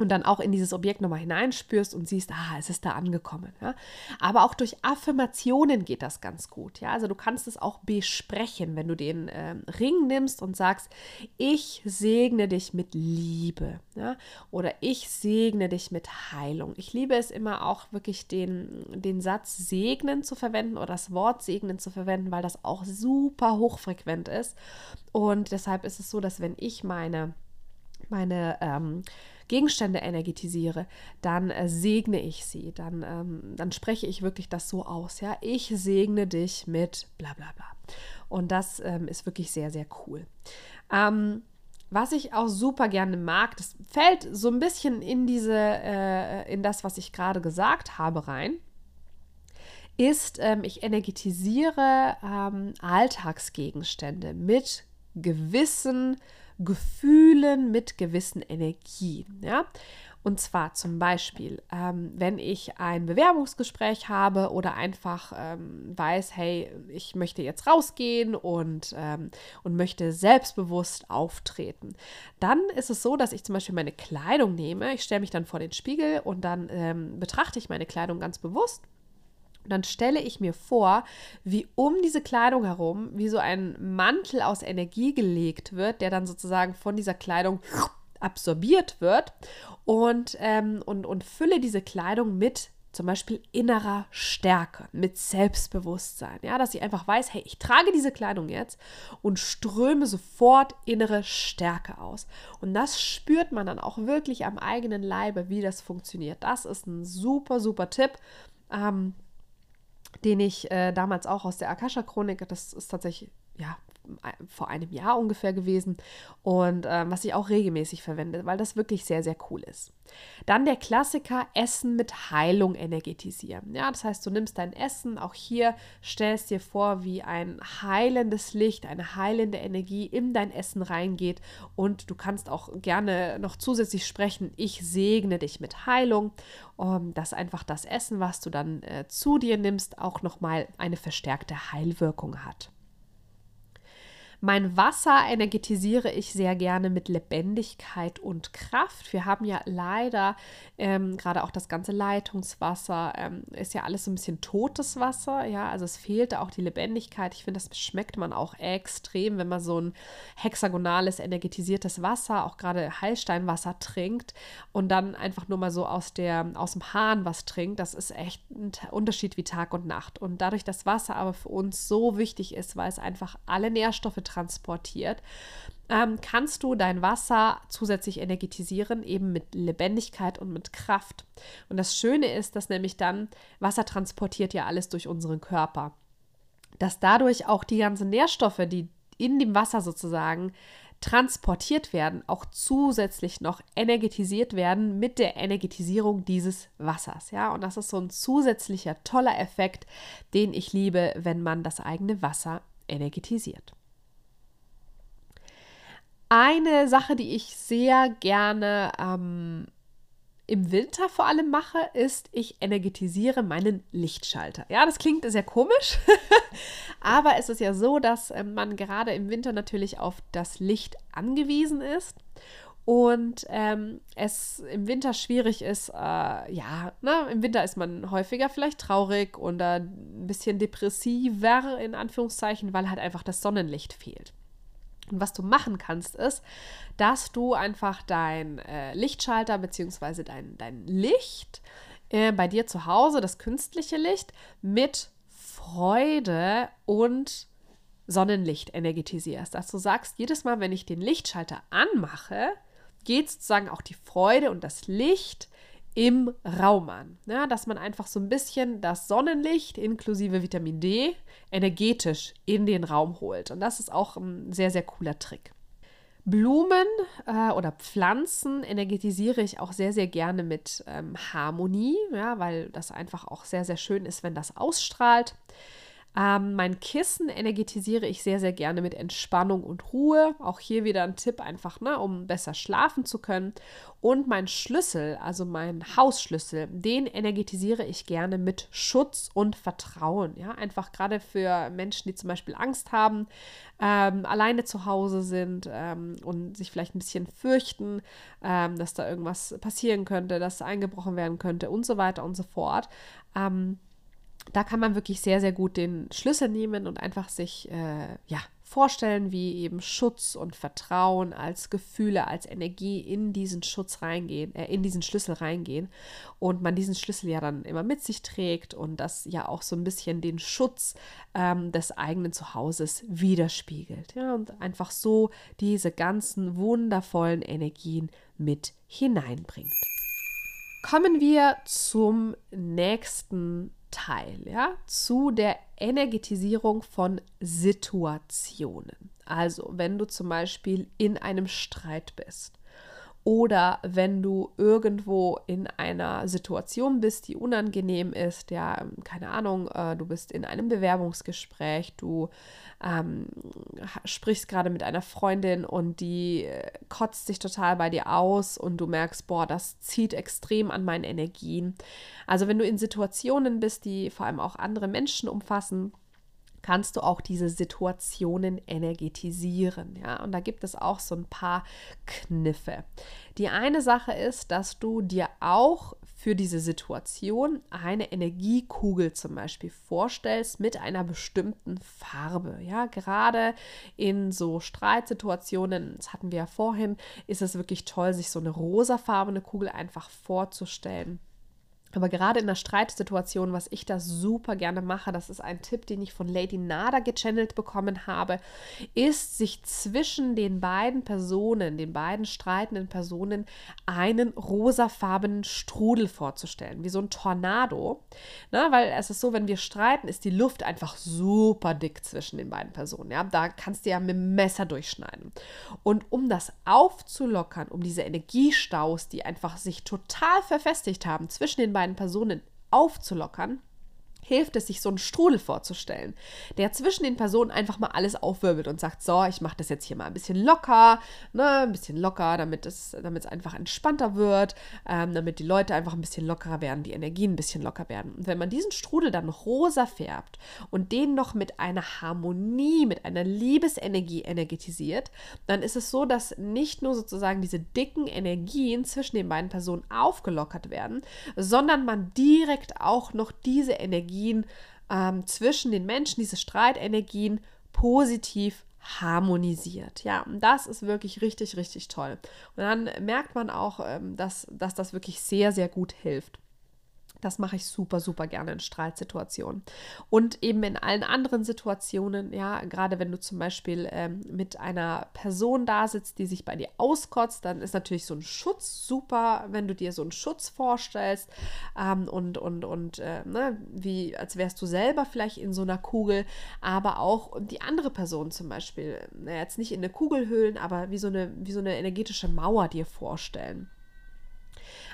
Speaker 1: und dann auch in dieses Objekt nochmal hineinspürst und siehst, ah, es ist da angekommen. Ja? Aber auch durch Affirmationen geht das ganz gut. Ja? Also du kannst es auch besprechen, wenn du den äh, Ring nimmst und sagst, ich segne dich mit Liebe ja? oder ich segne dich mit Heilung. Ich liebe es immer auch wirklich den, den Satz segnen zu verwenden oder das Wort segnen zu verwenden, weil das auch super hochfrequent ist. Und deshalb ist es so, dass wenn ich meine, meine ähm, Gegenstände energetisiere, dann äh, segne ich sie, dann, ähm, dann spreche ich wirklich das so aus. Ja, ich segne dich mit bla bla bla. Und das ähm, ist wirklich sehr, sehr cool. Ähm, was ich auch super gerne mag, das fällt so ein bisschen in diese, äh, in das, was ich gerade gesagt habe, rein, ist, ähm, ich energetisiere ähm, Alltagsgegenstände mit gewissen Gefühlen, mit gewissen Energien. Ja? Und zwar zum Beispiel, ähm, wenn ich ein Bewerbungsgespräch habe oder einfach ähm, weiß, hey, ich möchte jetzt rausgehen und, ähm, und möchte selbstbewusst auftreten, dann ist es so, dass ich zum Beispiel meine Kleidung nehme. Ich stelle mich dann vor den Spiegel und dann ähm, betrachte ich meine Kleidung ganz bewusst und dann stelle ich mir vor, wie um diese Kleidung herum, wie so ein Mantel aus Energie gelegt wird, der dann sozusagen von dieser Kleidung absorbiert wird und, ähm, und, und fülle diese Kleidung mit zum Beispiel innerer Stärke, mit Selbstbewusstsein. Ja, dass ich einfach weiß, hey, ich trage diese Kleidung jetzt und ströme sofort innere Stärke aus. Und das spürt man dann auch wirklich am eigenen Leibe, wie das funktioniert. Das ist ein super, super Tipp. Ähm, den ich äh, damals auch aus der Akasha-Chronik, das ist tatsächlich, ja, vor einem Jahr ungefähr gewesen und äh, was ich auch regelmäßig verwende, weil das wirklich sehr, sehr cool ist. Dann der Klassiker Essen mit Heilung energetisieren. Ja, das heißt, du nimmst dein Essen, auch hier stellst dir vor, wie ein heilendes Licht, eine heilende Energie in dein Essen reingeht und du kannst auch gerne noch zusätzlich sprechen, ich segne dich mit Heilung, um, dass einfach das Essen, was du dann äh, zu dir nimmst, auch nochmal eine verstärkte Heilwirkung hat. Mein Wasser energetisiere ich sehr gerne mit Lebendigkeit und Kraft. Wir haben ja leider ähm, gerade auch das ganze Leitungswasser, ähm, ist ja alles so ein bisschen totes Wasser. Ja, also es fehlte auch die Lebendigkeit. Ich finde, das schmeckt man auch extrem, wenn man so ein hexagonales, energetisiertes Wasser, auch gerade Heilsteinwasser trinkt und dann einfach nur mal so aus, der, aus dem Hahn was trinkt. Das ist echt ein Unterschied wie Tag und Nacht. Und dadurch, dass Wasser aber für uns so wichtig ist, weil es einfach alle Nährstoffe transportiert, ähm, kannst du dein Wasser zusätzlich energetisieren, eben mit Lebendigkeit und mit Kraft. Und das Schöne ist, dass nämlich dann Wasser transportiert ja alles durch unseren Körper. Dass dadurch auch die ganzen Nährstoffe, die in dem Wasser sozusagen transportiert werden, auch zusätzlich noch energetisiert werden mit der Energetisierung dieses Wassers. Ja, und das ist so ein zusätzlicher toller Effekt, den ich liebe, wenn man das eigene Wasser energetisiert. Eine Sache, die ich sehr gerne ähm, im Winter vor allem mache, ist, ich energetisiere meinen Lichtschalter. Ja, das klingt sehr komisch, (laughs) aber es ist ja so, dass ähm, man gerade im Winter natürlich auf das Licht angewiesen ist und ähm, es im Winter schwierig ist, äh, ja, ne, im Winter ist man häufiger vielleicht traurig oder ein bisschen depressiver in Anführungszeichen, weil halt einfach das Sonnenlicht fehlt. Und was du machen kannst, ist, dass du einfach dein äh, Lichtschalter bzw. Dein, dein Licht äh, bei dir zu Hause, das künstliche Licht, mit Freude und Sonnenlicht energetisierst. Dass du sagst, jedes Mal, wenn ich den Lichtschalter anmache, geht sozusagen auch die Freude und das Licht im Raum an. Ja, dass man einfach so ein bisschen das Sonnenlicht inklusive Vitamin D energetisch in den Raum holt. Und das ist auch ein sehr, sehr cooler Trick. Blumen äh, oder Pflanzen energetisiere ich auch sehr, sehr gerne mit ähm, Harmonie, ja, weil das einfach auch sehr, sehr schön ist, wenn das ausstrahlt. Ähm, mein Kissen energetisiere ich sehr, sehr gerne mit Entspannung und Ruhe. Auch hier wieder ein Tipp einfach, ne, um besser schlafen zu können. Und mein Schlüssel, also mein Hausschlüssel, den energetisiere ich gerne mit Schutz und Vertrauen. Ja, einfach gerade für Menschen, die zum Beispiel Angst haben, ähm, alleine zu Hause sind ähm, und sich vielleicht ein bisschen fürchten, ähm, dass da irgendwas passieren könnte, dass eingebrochen werden könnte und so weiter und so fort. Ähm, da kann man wirklich sehr, sehr gut den Schlüssel nehmen und einfach sich äh, ja, vorstellen, wie eben Schutz und Vertrauen als Gefühle, als Energie in diesen Schutz reingehen, äh, in diesen Schlüssel reingehen und man diesen Schlüssel ja dann immer mit sich trägt und das ja auch so ein bisschen den Schutz ähm, des eigenen Zuhauses widerspiegelt. Ja, und einfach so diese ganzen wundervollen Energien mit hineinbringt. Kommen wir zum nächsten Teil, ja, zu der Energetisierung von Situationen. Also, wenn du zum Beispiel in einem Streit bist oder wenn du irgendwo in einer Situation bist, die unangenehm ist, ja, keine Ahnung, äh, du bist in einem Bewerbungsgespräch, du ähm, sprichst gerade mit einer Freundin und die äh, kotzt sich total bei dir aus und du merkst, boah, das zieht extrem an meinen Energien. Also wenn du in Situationen bist, die vor allem auch andere Menschen umfassen, kannst du auch diese Situationen energetisieren. Ja, und da gibt es auch so ein paar Kniffe. Die eine Sache ist, dass du dir auch für diese Situation eine Energiekugel zum Beispiel vorstellst mit einer bestimmten Farbe. Ja, gerade in so Streitsituationen, das hatten wir ja vorhin, ist es wirklich toll, sich so eine rosafarbene Kugel einfach vorzustellen. Aber gerade in der Streitsituation, was ich da super gerne mache, das ist ein Tipp, den ich von Lady Nada gechannelt bekommen habe, ist, sich zwischen den beiden Personen, den beiden streitenden Personen, einen rosafarbenen Strudel vorzustellen, wie so ein Tornado. Na, weil es ist so, wenn wir streiten, ist die Luft einfach super dick zwischen den beiden Personen. Ja? Da kannst du ja mit dem Messer durchschneiden. Und um das aufzulockern, um diese Energiestaus, die einfach sich total verfestigt haben zwischen den beiden beiden Personen aufzulockern, hilft es, sich so einen Strudel vorzustellen, der zwischen den Personen einfach mal alles aufwirbelt und sagt, so, ich mache das jetzt hier mal ein bisschen locker, ne, ein bisschen locker, damit es, damit es einfach entspannter wird, ähm, damit die Leute einfach ein bisschen lockerer werden, die Energien ein bisschen locker werden. Und wenn man diesen Strudel dann rosa färbt und den noch mit einer Harmonie, mit einer Liebesenergie energetisiert, dann ist es so, dass nicht nur sozusagen diese dicken Energien zwischen den beiden Personen aufgelockert werden, sondern man direkt auch noch diese Energie Energien ähm, zwischen den Menschen, diese Streitenergien positiv harmonisiert. Ja, und das ist wirklich richtig, richtig toll. Und dann merkt man auch, ähm, dass, dass das wirklich sehr, sehr gut hilft. Das mache ich super, super gerne in Streitsituationen. Und eben in allen anderen Situationen, ja, gerade wenn du zum Beispiel ähm, mit einer Person da sitzt, die sich bei dir auskotzt, dann ist natürlich so ein Schutz super, wenn du dir so einen Schutz vorstellst ähm, und, und, und äh, ne, wie, als wärst du selber vielleicht in so einer Kugel, aber auch die andere Person zum Beispiel, na, jetzt nicht in eine Kugel hüllen, aber wie so eine, wie so eine energetische Mauer dir vorstellen.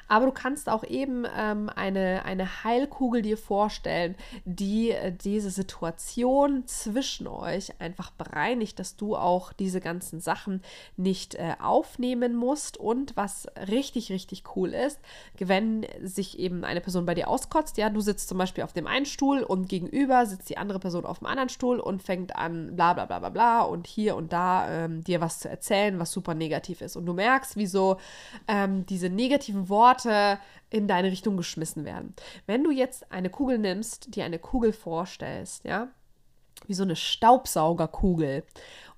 Speaker 1: Aber du kannst auch eben ähm, eine, eine Heilkugel dir vorstellen, die äh, diese Situation zwischen euch einfach bereinigt, dass du auch diese ganzen Sachen nicht äh, aufnehmen musst. Und was richtig, richtig cool ist, wenn sich eben eine Person bei dir auskotzt, ja, du sitzt zum Beispiel auf dem einen Stuhl und gegenüber sitzt die andere Person auf dem anderen Stuhl und fängt an, bla bla bla bla bla und hier und da ähm, dir was zu erzählen, was super negativ ist. Und du merkst, wie so ähm, diese negativen Worte Worte in deine Richtung geschmissen werden. Wenn du jetzt eine Kugel nimmst, dir eine Kugel vorstellst, ja, wie so eine Staubsaugerkugel.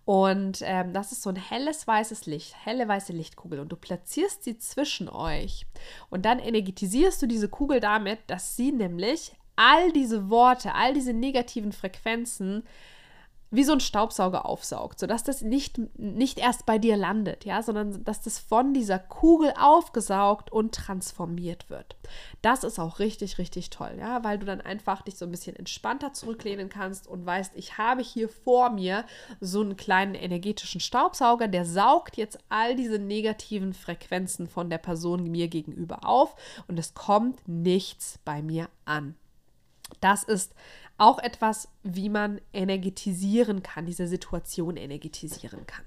Speaker 1: Und ähm, das ist so ein helles weißes Licht, helle weiße Lichtkugel. Und du platzierst sie zwischen euch. Und dann energetisierst du diese Kugel damit, dass sie nämlich all diese Worte, all diese negativen Frequenzen wie so ein Staubsauger aufsaugt, sodass das nicht, nicht erst bei dir landet, ja, sondern dass das von dieser Kugel aufgesaugt und transformiert wird. Das ist auch richtig, richtig toll, ja, weil du dann einfach dich so ein bisschen entspannter zurücklehnen kannst und weißt, ich habe hier vor mir so einen kleinen energetischen Staubsauger, der saugt jetzt all diese negativen Frequenzen von der Person mir gegenüber auf und es kommt nichts bei mir an. Das ist auch etwas, wie man energetisieren kann, diese Situation energetisieren kann.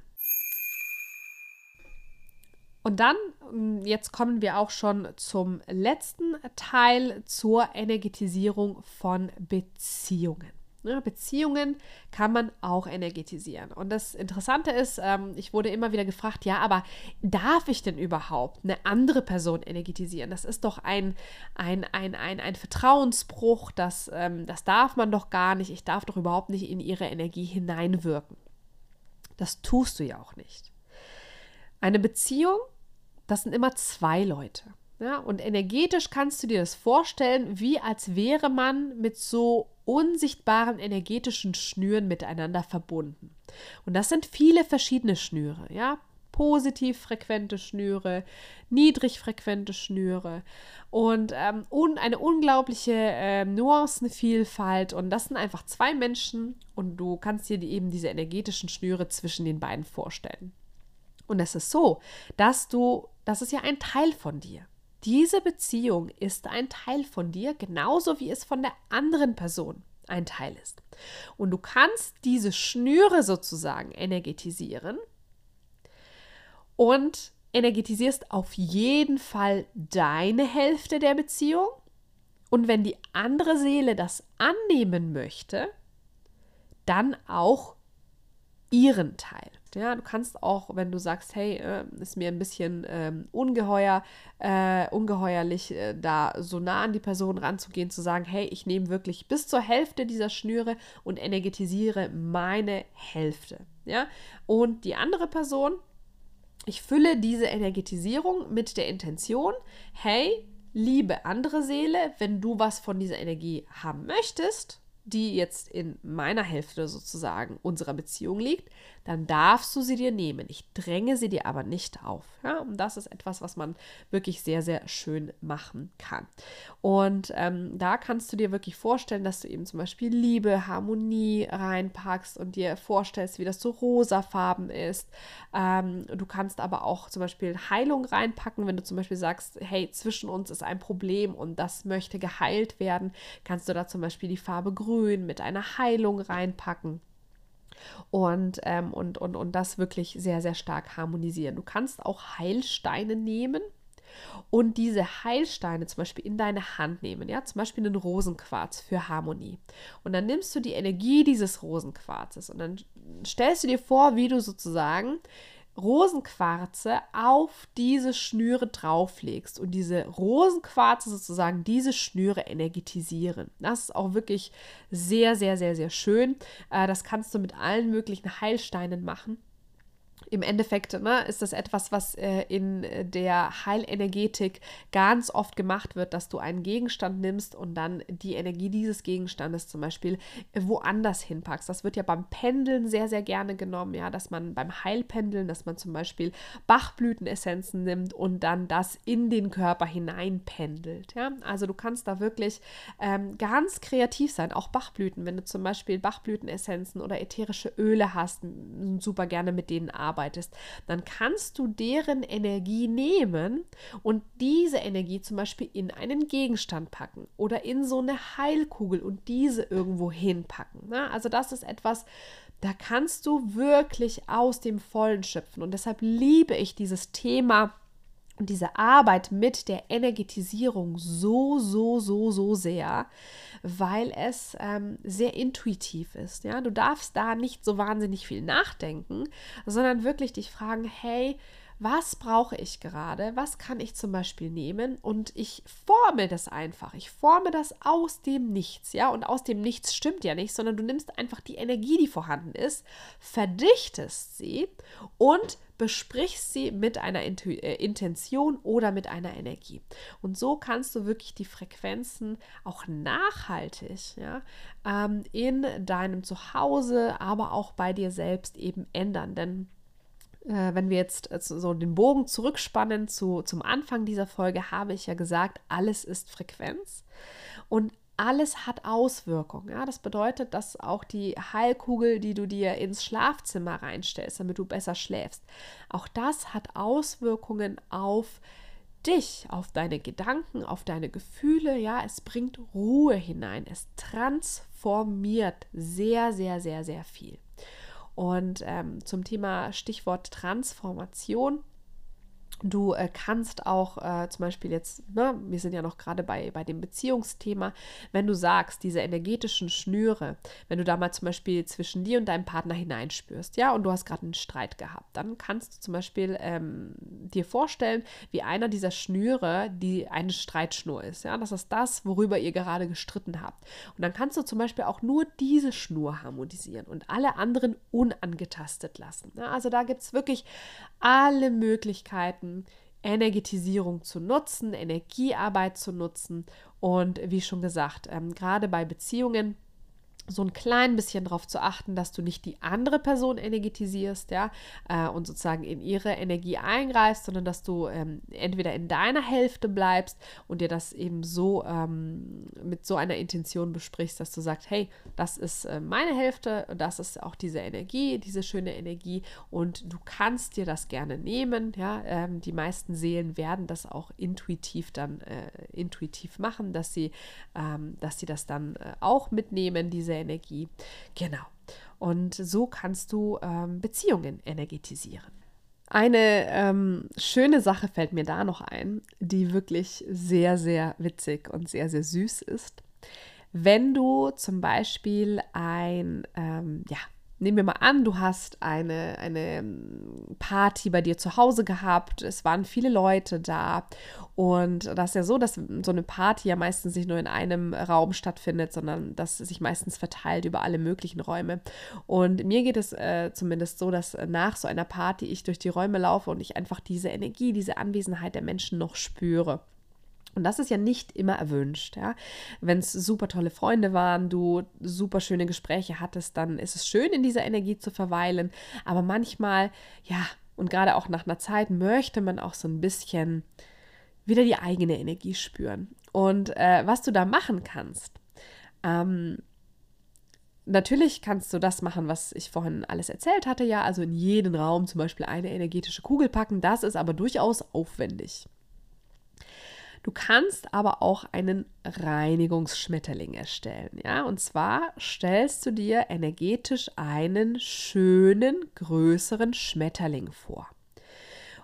Speaker 1: Und dann, mm, jetzt kommen wir auch schon zum letzten Teil zur Energetisierung von Beziehungen. Ne, Beziehungen kann man auch energetisieren. Und das Interessante ist, ähm, ich wurde immer wieder gefragt, ja, aber darf ich denn überhaupt eine andere Person energetisieren? Das ist doch ein, ein, ein, ein, ein Vertrauensbruch, das, ähm, das darf man doch gar nicht. Ich darf doch überhaupt nicht in ihre Energie hineinwirken. Das tust du ja auch nicht. Eine Beziehung, das sind immer zwei Leute. Ja, und energetisch kannst du dir das vorstellen, wie als wäre man mit so unsichtbaren energetischen Schnüren miteinander verbunden. Und das sind viele verschiedene Schnüre, ja. positiv frequente Schnüre, niedrig frequente Schnüre und, ähm, und eine unglaubliche äh, Nuancenvielfalt. Und das sind einfach zwei Menschen und du kannst dir die, eben diese energetischen Schnüre zwischen den beiden vorstellen. Und es ist so, dass du, das ist ja ein Teil von dir. Diese Beziehung ist ein Teil von dir, genauso wie es von der anderen Person ein Teil ist. Und du kannst diese Schnüre sozusagen energetisieren und energetisierst auf jeden Fall deine Hälfte der Beziehung. Und wenn die andere Seele das annehmen möchte, dann auch ihren Teil. Ja, du kannst auch, wenn du sagst, hey, äh, ist mir ein bisschen ähm, ungeheuer, äh, ungeheuerlich, äh, da so nah an die Person ranzugehen, zu sagen, hey, ich nehme wirklich bis zur Hälfte dieser Schnüre und energetisiere meine Hälfte. Ja, und die andere Person, ich fülle diese Energetisierung mit der Intention, hey, liebe andere Seele, wenn du was von dieser Energie haben möchtest, die jetzt in meiner Hälfte sozusagen unserer Beziehung liegt, dann darfst du sie dir nehmen. Ich dränge sie dir aber nicht auf. Ja? Und das ist etwas, was man wirklich sehr, sehr schön machen kann. Und ähm, da kannst du dir wirklich vorstellen, dass du eben zum Beispiel Liebe, Harmonie reinpackst und dir vorstellst, wie das so rosafarben ist. Ähm, du kannst aber auch zum Beispiel Heilung reinpacken, wenn du zum Beispiel sagst, hey, zwischen uns ist ein Problem und das möchte geheilt werden, kannst du da zum Beispiel die Farbe Grün mit einer Heilung reinpacken und, ähm, und, und, und das wirklich sehr, sehr stark harmonisieren. Du kannst auch Heilsteine nehmen und diese Heilsteine zum Beispiel in deine Hand nehmen, ja, zum Beispiel einen Rosenquarz für Harmonie. Und dann nimmst du die Energie dieses Rosenquarzes und dann stellst du dir vor, wie du sozusagen Rosenquarze auf diese Schnüre drauflegst und diese Rosenquarze sozusagen diese Schnüre energetisieren. Das ist auch wirklich sehr, sehr, sehr, sehr schön. Äh, das kannst du mit allen möglichen Heilsteinen machen im Endeffekt ne, ist das etwas, was äh, in der Heilenergetik ganz oft gemacht wird, dass du einen Gegenstand nimmst und dann die Energie dieses Gegenstandes zum Beispiel woanders hinpackst. Das wird ja beim Pendeln sehr, sehr gerne genommen, ja, dass man beim Heilpendeln, dass man zum Beispiel Bachblütenessenzen nimmt und dann das in den Körper hineinpendelt. Ja? Also du kannst da wirklich ähm, ganz kreativ sein, auch Bachblüten, wenn du zum Beispiel Bachblütenessenzen oder ätherische Öle hast, super gerne mit denen arbeiten arbeitest, dann kannst du deren Energie nehmen und diese Energie zum Beispiel in einen Gegenstand packen oder in so eine Heilkugel und diese irgendwo hinpacken. Na, also das ist etwas, da kannst du wirklich aus dem Vollen schöpfen. Und deshalb liebe ich dieses Thema und diese Arbeit mit der Energetisierung so, so, so, so sehr, weil es ähm, sehr intuitiv ist. Ja, du darfst da nicht so wahnsinnig viel nachdenken, sondern wirklich dich fragen: Hey, was brauche ich gerade, was kann ich zum Beispiel nehmen und ich forme das einfach. Ich forme das aus dem Nichts, ja, und aus dem Nichts stimmt ja nicht, sondern du nimmst einfach die Energie, die vorhanden ist, verdichtest sie und besprichst sie mit einer Intu äh, Intention oder mit einer Energie. Und so kannst du wirklich die Frequenzen auch nachhaltig ja, ähm, in deinem Zuhause, aber auch bei dir selbst eben ändern. Denn äh, wenn wir jetzt äh, so den Bogen zurückspannen zu, zum Anfang dieser Folge, habe ich ja gesagt, alles ist Frequenz und alles hat Auswirkungen. Ja? Das bedeutet, dass auch die Heilkugel, die du dir ins Schlafzimmer reinstellst, damit du besser schläfst, auch das hat Auswirkungen auf dich, auf deine Gedanken, auf deine Gefühle. Ja, es bringt Ruhe hinein. Es transformiert sehr, sehr, sehr, sehr viel. Und ähm, zum Thema Stichwort Transformation Du äh, kannst auch äh, zum Beispiel jetzt, ne, wir sind ja noch gerade bei, bei dem Beziehungsthema, wenn du sagst, diese energetischen Schnüre, wenn du da mal zum Beispiel zwischen dir und deinem Partner hineinspürst, ja, und du hast gerade einen Streit gehabt, dann kannst du zum Beispiel ähm, dir vorstellen, wie einer dieser Schnüre, die eine Streitschnur ist, ja, das ist das, worüber ihr gerade gestritten habt. Und dann kannst du zum Beispiel auch nur diese Schnur harmonisieren und alle anderen unangetastet lassen. Ja, also da gibt es wirklich alle Möglichkeiten, Energetisierung zu nutzen, Energiearbeit zu nutzen. Und wie schon gesagt, ähm, gerade bei Beziehungen so ein klein bisschen darauf zu achten, dass du nicht die andere Person energetisierst, ja, äh, und sozusagen in ihre Energie eingreifst, sondern dass du ähm, entweder in deiner Hälfte bleibst und dir das eben so ähm, mit so einer Intention besprichst, dass du sagst, hey, das ist äh, meine Hälfte, das ist auch diese Energie, diese schöne Energie und du kannst dir das gerne nehmen, ja, ähm, die meisten Seelen werden das auch intuitiv dann äh, intuitiv machen, dass sie, ähm, dass sie das dann äh, auch mitnehmen, diese Energie. Genau. Und so kannst du ähm, Beziehungen energetisieren. Eine ähm, schöne Sache fällt mir da noch ein, die wirklich sehr, sehr witzig und sehr, sehr süß ist. Wenn du zum Beispiel ein, ähm, ja, nehmen wir mal an, du hast eine, eine ähm, Party bei dir zu Hause gehabt, es waren viele Leute da und das ist ja so, dass so eine Party ja meistens nicht nur in einem Raum stattfindet, sondern dass sich meistens verteilt über alle möglichen Räume. Und mir geht es äh, zumindest so, dass nach so einer Party ich durch die Räume laufe und ich einfach diese Energie, diese Anwesenheit der Menschen noch spüre. Und das ist ja nicht immer erwünscht. Ja? Wenn es super tolle Freunde waren, du super schöne Gespräche hattest, dann ist es schön, in dieser Energie zu verweilen. Aber manchmal, ja, und gerade auch nach einer Zeit möchte man auch so ein bisschen wieder die eigene Energie spüren. Und äh, was du da machen kannst, ähm, Natürlich kannst du das machen, was ich vorhin alles erzählt hatte, ja, also in jeden Raum zum Beispiel eine energetische Kugel packen. Das ist aber durchaus aufwendig. Du kannst aber auch einen Reinigungsschmetterling erstellen, ja? Und zwar stellst du dir energetisch einen schönen, größeren Schmetterling vor.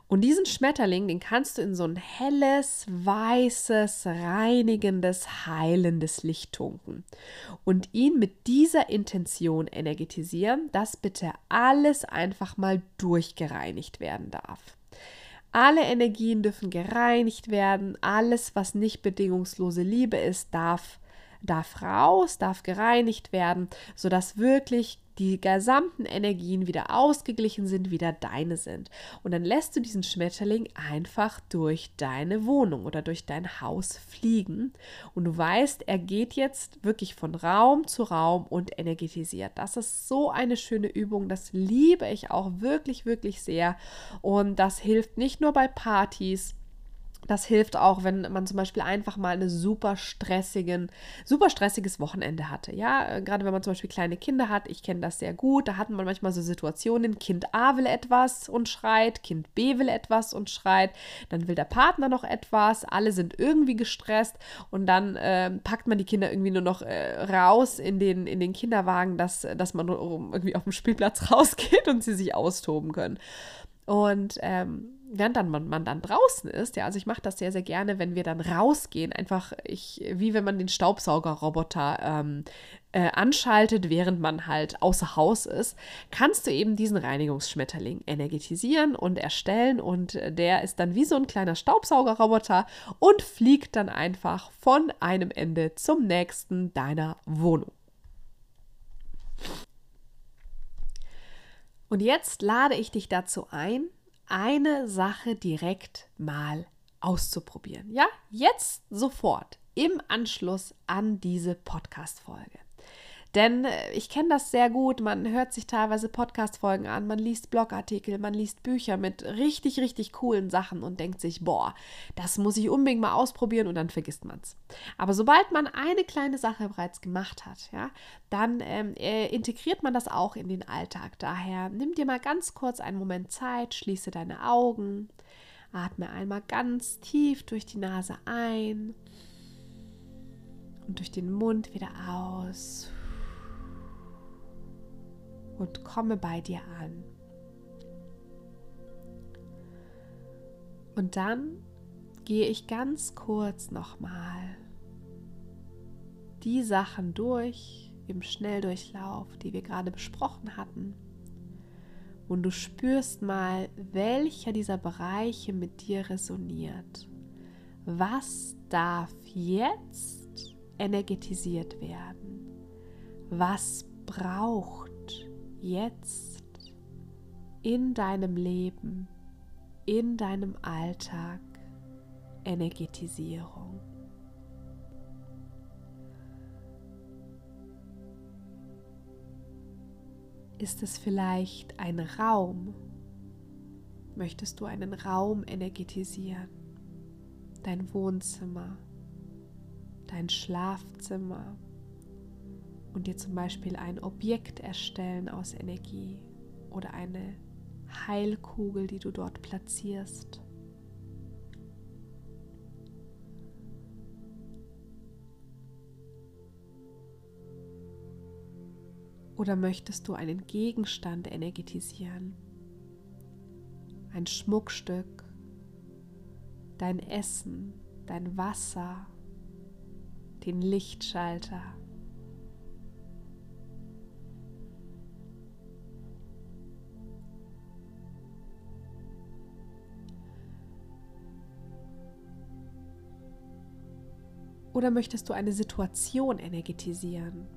Speaker 1: Und diesen Schmetterling, den kannst du in so ein helles, weißes, reinigendes, heilendes Licht tunken und ihn mit dieser Intention energetisieren, dass bitte alles einfach mal durchgereinigt werden darf. Alle Energien dürfen gereinigt werden. Alles, was nicht bedingungslose Liebe ist, darf, darf raus, darf gereinigt werden, sodass wirklich die gesamten Energien wieder ausgeglichen sind, wieder deine sind. Und dann lässt du diesen Schmetterling einfach durch deine Wohnung oder durch dein Haus fliegen. Und du weißt, er geht jetzt wirklich von Raum zu Raum und energetisiert. Das ist so eine schöne Übung. Das liebe ich auch wirklich, wirklich sehr. Und das hilft nicht nur bei Partys, das hilft auch, wenn man zum Beispiel einfach mal eine super stressigen, super stressiges Wochenende hatte. Ja, äh, gerade wenn man zum Beispiel kleine Kinder hat, ich kenne das sehr gut, da hat man manchmal so Situationen, Kind A will etwas und schreit, Kind B will etwas und schreit, dann will der Partner noch etwas, alle sind irgendwie gestresst und dann äh, packt man die Kinder irgendwie nur noch äh, raus in den, in den Kinderwagen, dass, dass man irgendwie auf dem Spielplatz (laughs) rausgeht und sie sich austoben können. Und ähm, während dann man, man dann draußen ist, ja, also ich mache das sehr, sehr gerne, wenn wir dann rausgehen, einfach ich, wie wenn man den Staubsaugerroboter ähm, äh, anschaltet, während man halt außer Haus ist, kannst du eben diesen Reinigungsschmetterling energetisieren und erstellen und der ist dann wie so ein kleiner Staubsaugerroboter und fliegt dann einfach von einem Ende zum nächsten deiner Wohnung. Und jetzt lade ich dich dazu ein, eine Sache direkt mal auszuprobieren. Ja, jetzt sofort im Anschluss an diese Podcast-Folge. Denn äh, ich kenne das sehr gut. Man hört sich teilweise Podcast-Folgen an, man liest Blogartikel, man liest Bücher mit richtig, richtig coolen Sachen und denkt sich, boah, das muss ich unbedingt mal ausprobieren und dann vergisst man es. Aber sobald man eine kleine Sache bereits gemacht hat, ja, dann ähm, äh, integriert man das auch in den Alltag. Daher nimm dir mal ganz kurz einen Moment Zeit, schließe deine Augen, atme einmal ganz tief durch die Nase ein und durch den Mund wieder aus und komme bei dir an. Und dann gehe ich ganz kurz nochmal die Sachen durch im Schnelldurchlauf, die wir gerade besprochen hatten. Und du spürst mal, welcher dieser Bereiche mit dir resoniert. Was darf jetzt energetisiert werden? Was braucht jetzt in deinem Leben, in deinem Alltag Energetisierung. Ist es vielleicht ein Raum? Möchtest du einen Raum energetisieren? Dein Wohnzimmer, dein Schlafzimmer und dir zum Beispiel ein Objekt erstellen aus Energie oder eine Heilkugel, die du dort platzierst. Oder möchtest du einen Gegenstand energetisieren? Ein Schmuckstück, dein Essen, dein Wasser, den Lichtschalter. Oder möchtest du eine Situation energetisieren?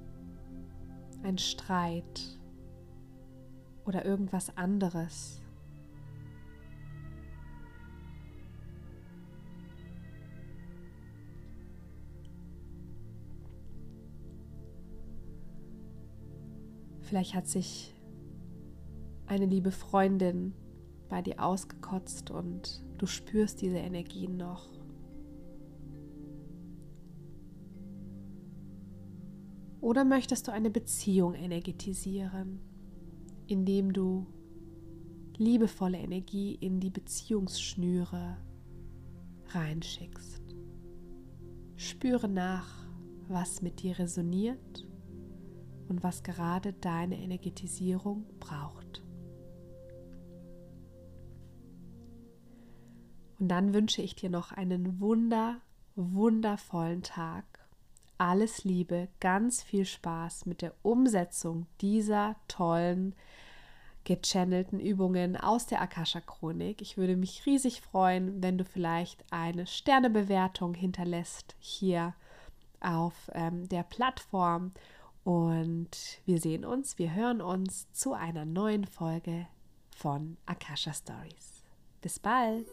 Speaker 1: Ein Streit oder irgendwas anderes? Vielleicht hat sich eine liebe Freundin bei dir ausgekotzt und du spürst diese Energien noch. Oder möchtest du eine Beziehung energetisieren, indem du liebevolle Energie in die Beziehungsschnüre reinschickst? Spüre nach, was mit dir resoniert und was gerade deine Energetisierung braucht. Und dann wünsche ich dir noch einen wunder, wundervollen Tag alles Liebe, ganz viel Spaß mit der Umsetzung dieser tollen gechannelten Übungen aus der Akasha Chronik. Ich würde mich riesig freuen, wenn du vielleicht eine Sternebewertung hinterlässt hier auf ähm, der Plattform. Und wir sehen uns, wir hören uns zu einer neuen Folge von Akasha Stories. Bis bald!